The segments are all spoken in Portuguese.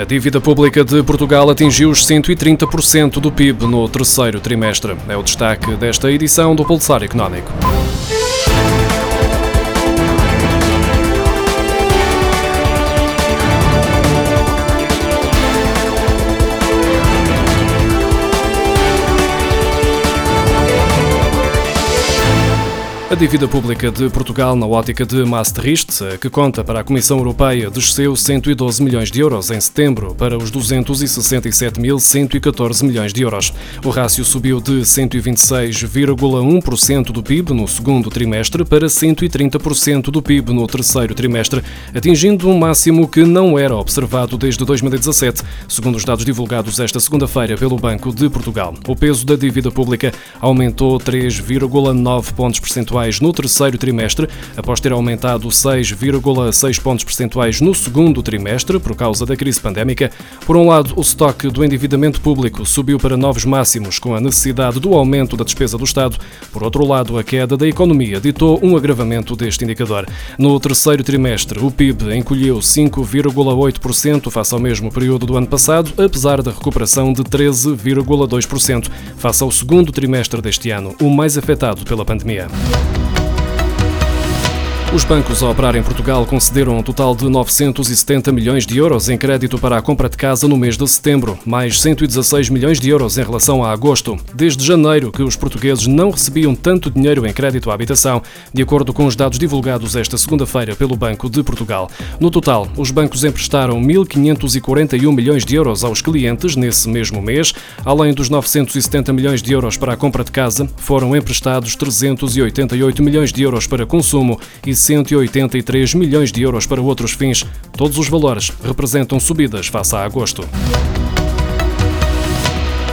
A dívida pública de Portugal atingiu os 130% do PIB no terceiro trimestre. É o destaque desta edição do Pulsar Económico. A dívida pública de Portugal na ótica de Maastricht, que conta para a Comissão Europeia, desceu 112 milhões de euros em setembro para os 267.114 milhões de euros. O rácio subiu de 126,1% do PIB no segundo trimestre para 130% do PIB no terceiro trimestre, atingindo um máximo que não era observado desde 2017, segundo os dados divulgados esta segunda-feira pelo Banco de Portugal. O peso da dívida pública aumentou 3,9 pontos percentuais percentuais no terceiro trimestre, após ter aumentado 6,6 pontos percentuais no segundo trimestre por causa da crise pandémica. Por um lado, o estoque do endividamento público subiu para novos máximos com a necessidade do aumento da despesa do Estado. Por outro lado, a queda da economia ditou um agravamento deste indicador. No terceiro trimestre, o PIB encolheu 5,8% face ao mesmo período do ano passado, apesar da recuperação de 13,2% face ao segundo trimestre deste ano, o mais afetado pela pandemia. Os bancos a operar em Portugal concederam um total de 970 milhões de euros em crédito para a compra de casa no mês de setembro, mais 116 milhões de euros em relação a agosto. Desde janeiro que os portugueses não recebiam tanto dinheiro em crédito à habitação, de acordo com os dados divulgados esta segunda-feira pelo Banco de Portugal. No total, os bancos emprestaram 1.541 milhões de euros aos clientes nesse mesmo mês. Além dos 970 milhões de euros para a compra de casa, foram emprestados 388 milhões de euros para consumo e 183 milhões de euros para outros fins. Todos os valores representam subidas face a agosto.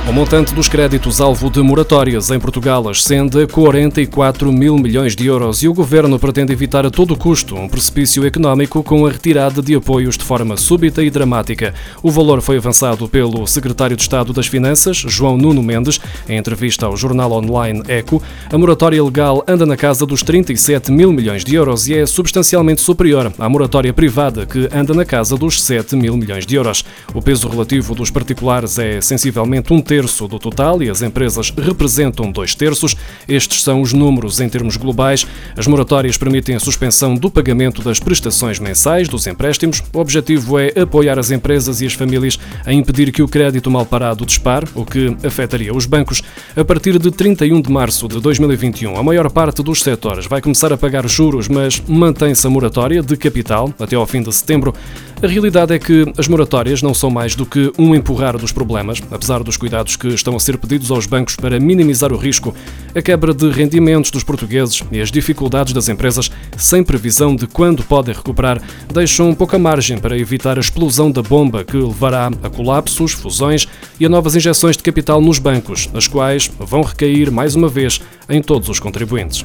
O montante dos créditos alvo de moratórias em Portugal ascende a 44 mil milhões de euros e o governo pretende evitar a todo custo um precipício económico com a retirada de apoios de forma súbita e dramática. O valor foi avançado pelo secretário de Estado das Finanças, João Nuno Mendes, em entrevista ao jornal online Eco. A moratória legal anda na casa dos 37 mil milhões de euros e é substancialmente superior à moratória privada, que anda na casa dos 7 mil milhões de euros. O peso relativo dos particulares é sensivelmente um terço terço do total e as empresas representam dois terços. Estes são os números em termos globais. As moratórias permitem a suspensão do pagamento das prestações mensais dos empréstimos. O objetivo é apoiar as empresas e as famílias a impedir que o crédito mal parado dispare, o que afetaria os bancos. A partir de 31 de março de 2021, a maior parte dos setores vai começar a pagar juros, mas mantém-se a moratória de capital até ao fim de setembro. A realidade é que as moratórias não são mais do que um empurrar dos problemas, apesar dos cuidados que estão a ser pedidos aos bancos para minimizar o risco, a quebra de rendimentos dos portugueses e as dificuldades das empresas, sem previsão de quando podem recuperar, deixam pouca margem para evitar a explosão da bomba que levará a colapsos, fusões e a novas injeções de capital nos bancos, as quais vão recair mais uma vez em todos os contribuintes.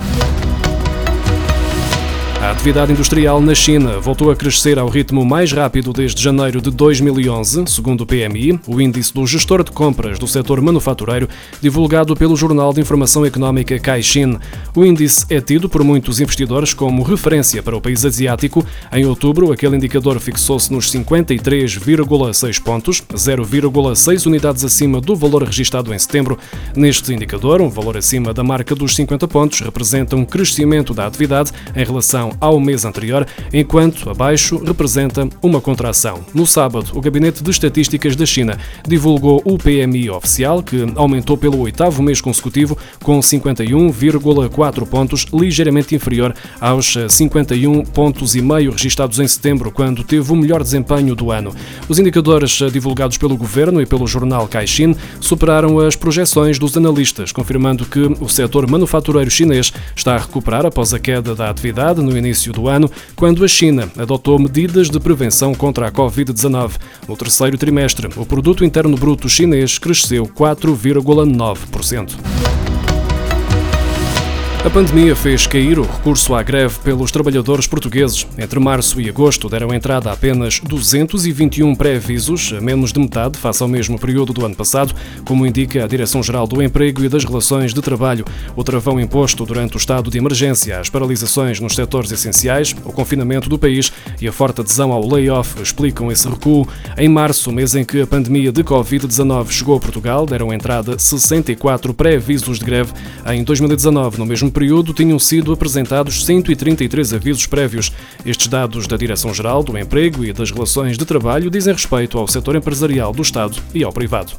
A atividade industrial na China voltou a crescer ao ritmo mais rápido desde janeiro de 2011, segundo o PMI, o índice do gestor de compras do setor manufatureiro, divulgado pelo Jornal de Informação Económica Caixin. O índice é tido por muitos investidores como referência para o país asiático. Em outubro, aquele indicador fixou-se nos 53,6 pontos, 0,6 unidades acima do valor registado em setembro. Neste indicador, um valor acima da marca dos 50 pontos representa um crescimento da atividade em relação ao mês anterior, enquanto abaixo representa uma contração. No sábado, o Gabinete de Estatísticas da China divulgou o PMI oficial, que aumentou pelo oitavo mês consecutivo, com 51,4 pontos, ligeiramente inferior aos 51 pontos registados em setembro, quando teve o melhor desempenho do ano. Os indicadores divulgados pelo governo e pelo jornal Caixin superaram as projeções dos analistas, confirmando que o setor manufatureiro chinês está a recuperar após a queda da atividade no início do ano, quando a China adotou medidas de prevenção contra a Covid-19. No terceiro trimestre, o produto interno bruto chinês cresceu 4,9%. A pandemia fez cair o recurso à greve pelos trabalhadores portugueses. Entre março e agosto deram entrada a apenas 221 pré-avisos, menos de metade face ao mesmo período do ano passado, como indica a Direção-Geral do Emprego e das Relações de Trabalho. O travão imposto durante o estado de emergência, as paralisações nos setores essenciais, o confinamento do país e a forte adesão ao layoff explicam esse recuo. Em março, mês em que a pandemia de Covid-19 chegou a Portugal, deram entrada 64 pré-avisos de greve. Em 2019, no mesmo período tinham sido apresentados 133 avisos prévios. Estes dados da Direção-Geral do Emprego e das Relações de Trabalho dizem respeito ao setor empresarial do Estado e ao privado.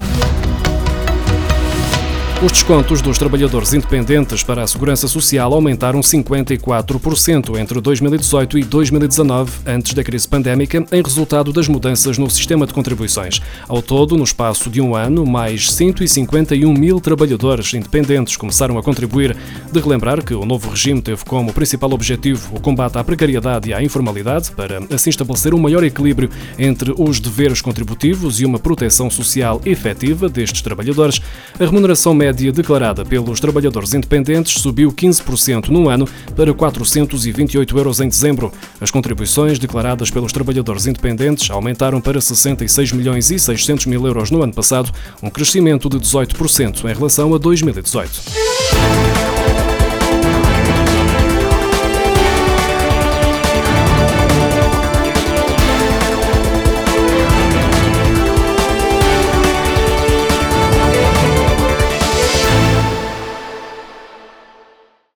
Os descontos dos trabalhadores independentes para a Segurança Social aumentaram 54% entre 2018 e 2019, antes da crise pandémica, em resultado das mudanças no sistema de contribuições. Ao todo, no espaço de um ano, mais 151 mil trabalhadores independentes começaram a contribuir. De relembrar que o novo regime teve como principal objetivo o combate à precariedade e à informalidade, para assim estabelecer um maior equilíbrio entre os deveres contributivos e uma proteção social efetiva destes trabalhadores. A remuneração média média declarada pelos trabalhadores independentes subiu 15% no ano para 428 euros em dezembro. As contribuições declaradas pelos trabalhadores independentes aumentaram para 66 milhões e 600 mil euros no ano passado, um crescimento de 18% em relação a 2018.